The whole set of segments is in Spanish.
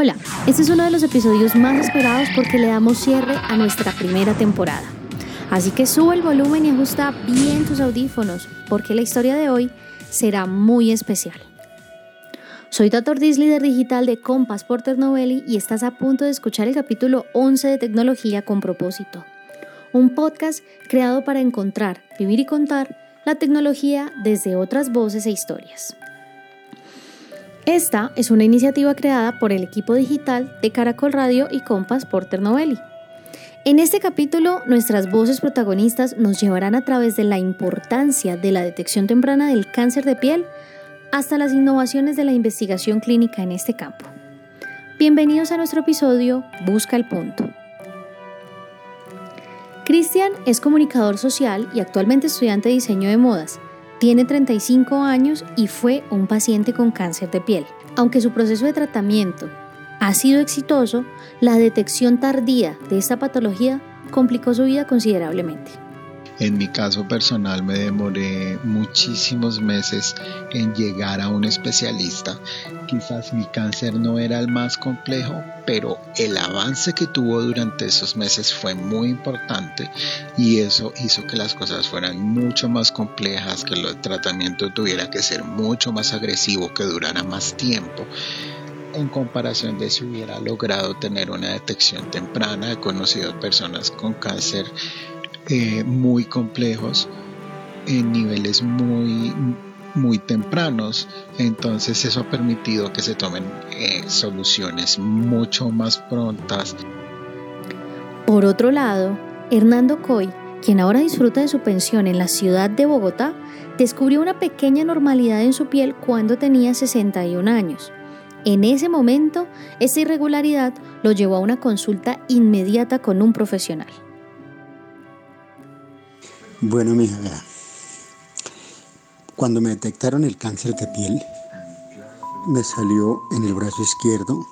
Hola, este es uno de los episodios más esperados porque le damos cierre a nuestra primera temporada. Así que sube el volumen y ajusta bien tus audífonos porque la historia de hoy será muy especial. Soy Tator líder digital de Compass Porter Novelli y estás a punto de escuchar el capítulo 11 de Tecnología con propósito. Un podcast creado para encontrar, vivir y contar la tecnología desde otras voces e historias. Esta es una iniciativa creada por el equipo digital de Caracol Radio y Compass Porter Novelli. En este capítulo, nuestras voces protagonistas nos llevarán a través de la importancia de la detección temprana del cáncer de piel hasta las innovaciones de la investigación clínica en este campo. Bienvenidos a nuestro episodio Busca el Punto. Cristian es comunicador social y actualmente estudiante de diseño de modas. Tiene 35 años y fue un paciente con cáncer de piel. Aunque su proceso de tratamiento ha sido exitoso, la detección tardía de esta patología complicó su vida considerablemente. En mi caso personal me demoré muchísimos meses en llegar a un especialista. Quizás mi cáncer no era el más complejo, pero el avance que tuvo durante esos meses fue muy importante y eso hizo que las cosas fueran mucho más complejas, que el tratamiento tuviera que ser mucho más agresivo, que durara más tiempo en comparación de si hubiera logrado tener una detección temprana. He conocido personas con cáncer eh, muy complejos en niveles muy muy tempranos. Entonces eso ha permitido que se tomen eh, soluciones mucho más prontas. Por otro lado Hernando Coy quien ahora disfruta de su pensión en la ciudad de Bogotá descubrió una pequeña normalidad en su piel cuando tenía 61 años. En ese momento, esa irregularidad lo llevó a una consulta inmediata con un profesional. Bueno, mija, cuando me detectaron el cáncer de piel, me salió en el brazo izquierdo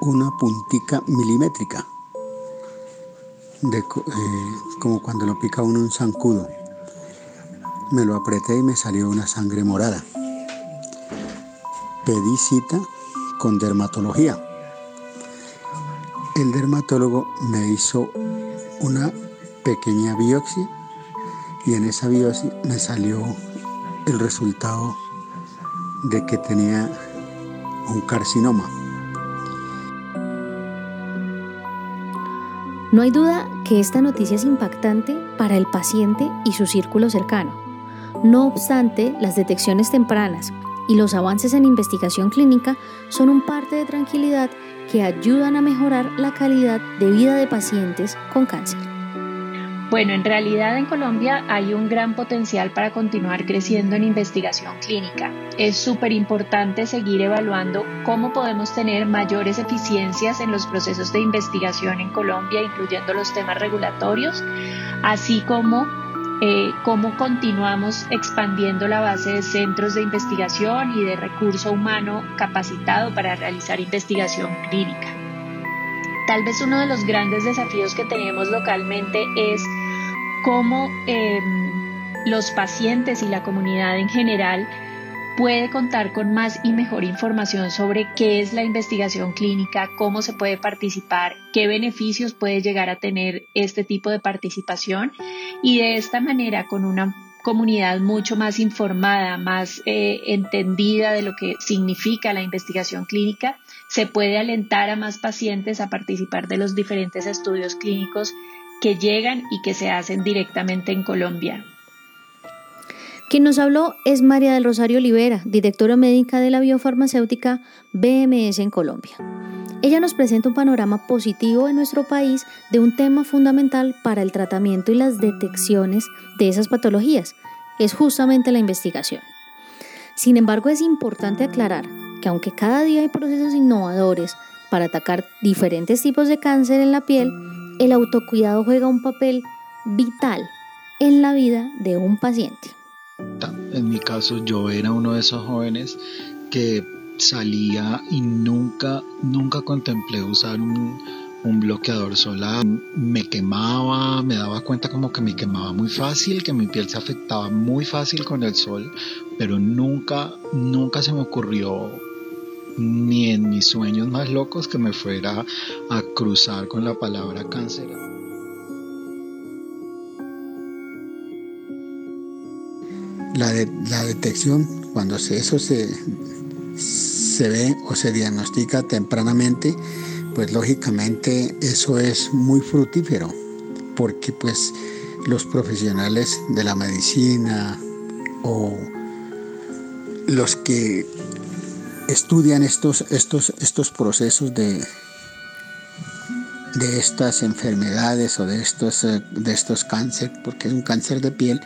una puntica milimétrica, eh, como cuando lo pica uno un zancudo. Me lo apreté y me salió una sangre morada. Pedí cita con dermatología. El dermatólogo me hizo una pequeña biopsia y en esa biopsia me salió el resultado de que tenía un carcinoma. No hay duda que esta noticia es impactante para el paciente y su círculo cercano. No obstante, las detecciones tempranas y los avances en investigación clínica son un parte de tranquilidad que ayudan a mejorar la calidad de vida de pacientes con cáncer. Bueno, en realidad en Colombia hay un gran potencial para continuar creciendo en investigación clínica. Es súper importante seguir evaluando cómo podemos tener mayores eficiencias en los procesos de investigación en Colombia, incluyendo los temas regulatorios, así como eh, cómo continuamos expandiendo la base de centros de investigación y de recurso humano capacitado para realizar investigación clínica. Tal vez uno de los grandes desafíos que tenemos localmente es cómo em, los pacientes y la comunidad en general puede contar con más y mejor información sobre qué es la investigación clínica, cómo se puede participar, qué beneficios puede llegar a tener este tipo de participación. Y de esta manera con una comunidad mucho más informada, más eh, entendida de lo que significa la investigación clínica, se puede alentar a más pacientes a participar de los diferentes estudios clínicos que llegan y que se hacen directamente en Colombia. Quien nos habló es María del Rosario Olivera, directora médica de la biofarmacéutica BMS en Colombia. Ella nos presenta un panorama positivo en nuestro país de un tema fundamental para el tratamiento y las detecciones de esas patologías. Es justamente la investigación. Sin embargo, es importante aclarar que aunque cada día hay procesos innovadores para atacar diferentes tipos de cáncer en la piel, el autocuidado juega un papel vital en la vida de un paciente. En mi caso yo era uno de esos jóvenes que salía y nunca, nunca contemplé usar un, bloqueador solar. Me quemaba, me daba cuenta como que me quemaba muy fácil, que mi piel se afectaba muy fácil con el sol, pero nunca, nunca se me ocurrió ni en mis sueños más locos que me fuera a cruzar con la palabra cáncer. La, la detección, cuando eso se, se ve o se diagnostica tempranamente, pues lógicamente eso es muy fructífero, porque pues los profesionales de la medicina o los que estudian estos, estos, estos procesos de, de estas enfermedades o de estos, de estos cánceres, porque es un cáncer de piel,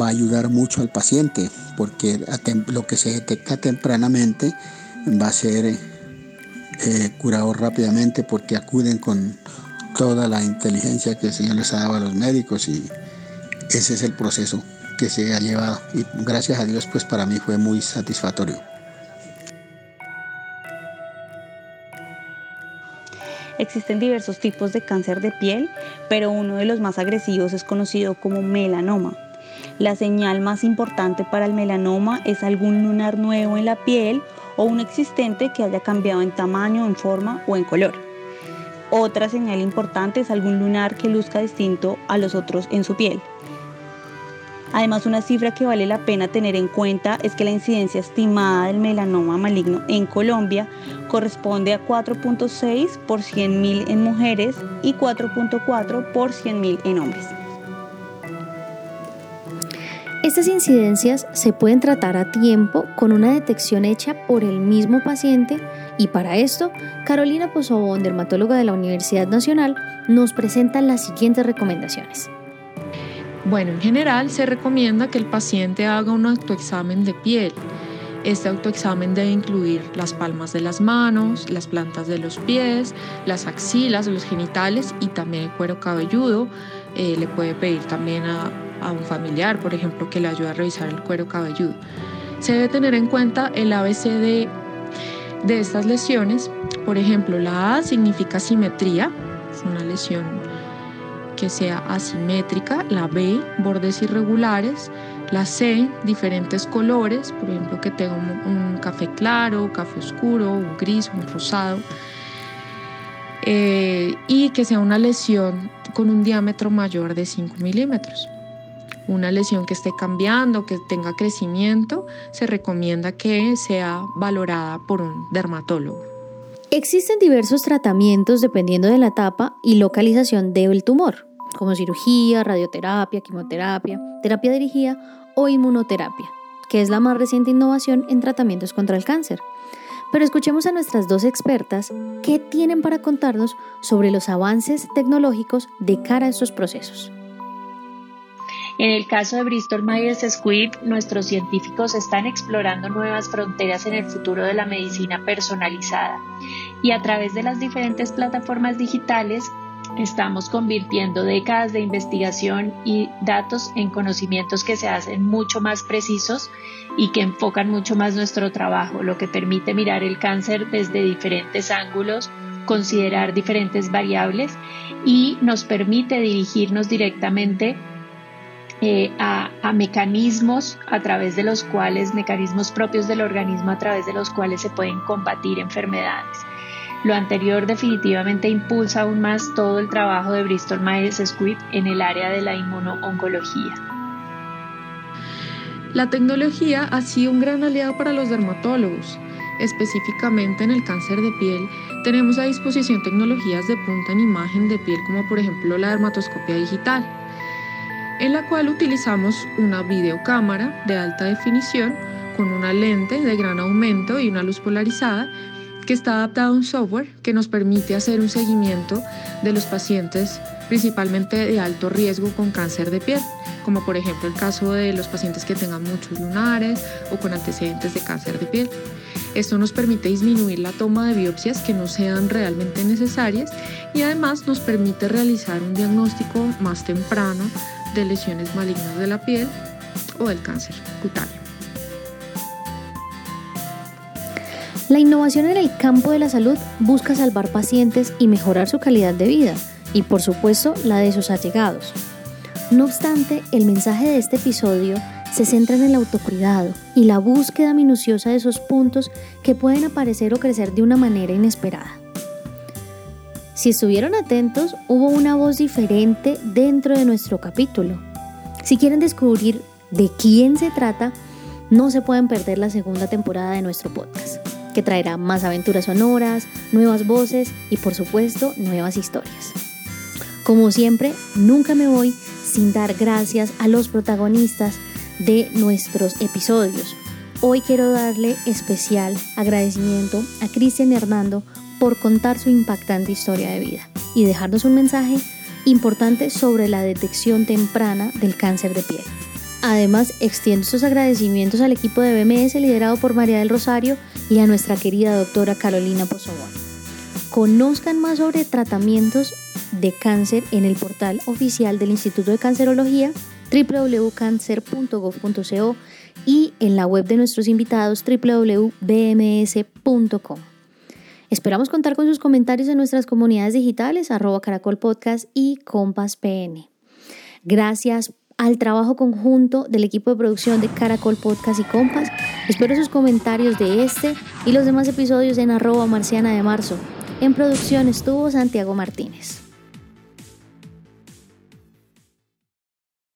va a ayudar mucho al paciente, porque lo que se detecta tempranamente va a ser eh, curado rápidamente porque acuden con toda la inteligencia que el Señor les ha dado a los médicos y ese es el proceso que se ha llevado y gracias a Dios pues para mí fue muy satisfactorio. Existen diversos tipos de cáncer de piel, pero uno de los más agresivos es conocido como melanoma. La señal más importante para el melanoma es algún lunar nuevo en la piel o un existente que haya cambiado en tamaño, en forma o en color. Otra señal importante es algún lunar que luzca distinto a los otros en su piel. Además, una cifra que vale la pena tener en cuenta es que la incidencia estimada del melanoma maligno en Colombia corresponde a 4.6 por 100.000 en mujeres y 4.4 por 100.000 en hombres. Estas incidencias se pueden tratar a tiempo con una detección hecha por el mismo paciente y para esto, Carolina Pozobón, dermatóloga de la Universidad Nacional, nos presenta las siguientes recomendaciones. Bueno, en general se recomienda que el paciente haga un autoexamen de piel. Este autoexamen debe incluir las palmas de las manos, las plantas de los pies, las axilas, los genitales y también el cuero cabelludo. Eh, le puede pedir también a, un familiar, por ejemplo, que le ayude a revisar el cuero cabelludo. Se debe tener en cuenta el ABC de, de estas lesiones. Por ejemplo, la A significa simetría, es una lesión que sea asimétrica, la B, bordes irregulares, la C, diferentes colores, por ejemplo, que tenga un, café claro, café oscuro, un gris, un rosado, eh, y que sea una lesión con un diámetro mayor de 5 milímetros una lesión que esté cambiando, que tenga crecimiento, se recomienda que sea valorada por un dermatólogo. Existen diversos tratamientos dependiendo de la etapa y localización del tumor, como cirugía, radioterapia, quimioterapia, terapia dirigida o inmunoterapia, que es la más reciente innovación en tratamientos contra el cáncer. Pero escuchemos a nuestras dos expertas qué tienen para contarnos sobre los avances tecnológicos de cara a estos procesos. En el caso de Bristol Myers Squibb, nuestros científicos están explorando nuevas fronteras en el futuro de la medicina personalizada y a través de las diferentes plataformas digitales estamos convirtiendo décadas de investigación y datos en conocimientos que se hacen mucho más precisos y que enfocan mucho más nuestro trabajo, lo que permite mirar el cáncer desde diferentes ángulos, considerar diferentes variables y nos permite dirigirnos directamente eh, a, mecanismos a través de los cuales, mecanismos propios del organismo a través de los cuales se pueden combatir enfermedades. Lo anterior definitivamente impulsa aún más todo el trabajo de Bristol Myers Squibb en el área de la inmunooncología. La tecnología ha sido un gran aliado para los dermatólogos. Específicamente en el cáncer de piel, tenemos a disposición tecnologías de punta en imagen de piel como por ejemplo la dermatoscopia digital en la cual utilizamos una videocámara de alta definición con una lente de gran aumento y una luz polarizada que está adaptada a un software que nos permite hacer un seguimiento de los pacientes principalmente de alto riesgo con cáncer de piel, como por ejemplo el caso de los pacientes que tengan muchos lunares o con antecedentes de cáncer de piel. Esto nos permite disminuir la toma de biopsias que no sean realmente necesarias y además nos permite realizar un diagnóstico más temprano de lesiones malignas de la piel o del cáncer cutáneo. La innovación en el campo de la salud busca salvar pacientes y mejorar su calidad de vida y por supuesto la de sus allegados. No obstante, el mensaje de este episodio se centran en el autocuidado y la búsqueda minuciosa de esos puntos que pueden aparecer o crecer de una manera inesperada. Si estuvieron atentos, hubo una voz diferente dentro de nuestro capítulo. Si quieren descubrir de quién se trata, no se pueden perder la segunda temporada de nuestro podcast, que traerá más aventuras sonoras, nuevas voces y por supuesto nuevas historias. Como siempre, nunca me voy sin dar gracias a los protagonistas de nuestros episodios. Hoy quiero darle especial agradecimiento a Cristian Hernando por contar su impactante historia de vida y dejarnos un mensaje importante sobre la detección temprana del cáncer de piel. Además, extiendo estos agradecimientos al equipo de BMS liderado por María del Rosario y a nuestra querida doctora Carolina Pozobón. Conozcan más sobre tratamientos de cáncer en el portal oficial del Instituto de Cancerología www.cancer.gov.co y en la web de nuestros invitados www.bms.com. Esperamos contar con sus comentarios en nuestras comunidades digitales, arroba Caracol Podcast y Compass PN. Gracias al trabajo conjunto del equipo de producción de Caracol Podcast y Compass. Espero sus comentarios de este y los demás episodios en arroba marciana de marzo. En producción estuvo Santiago Martínez.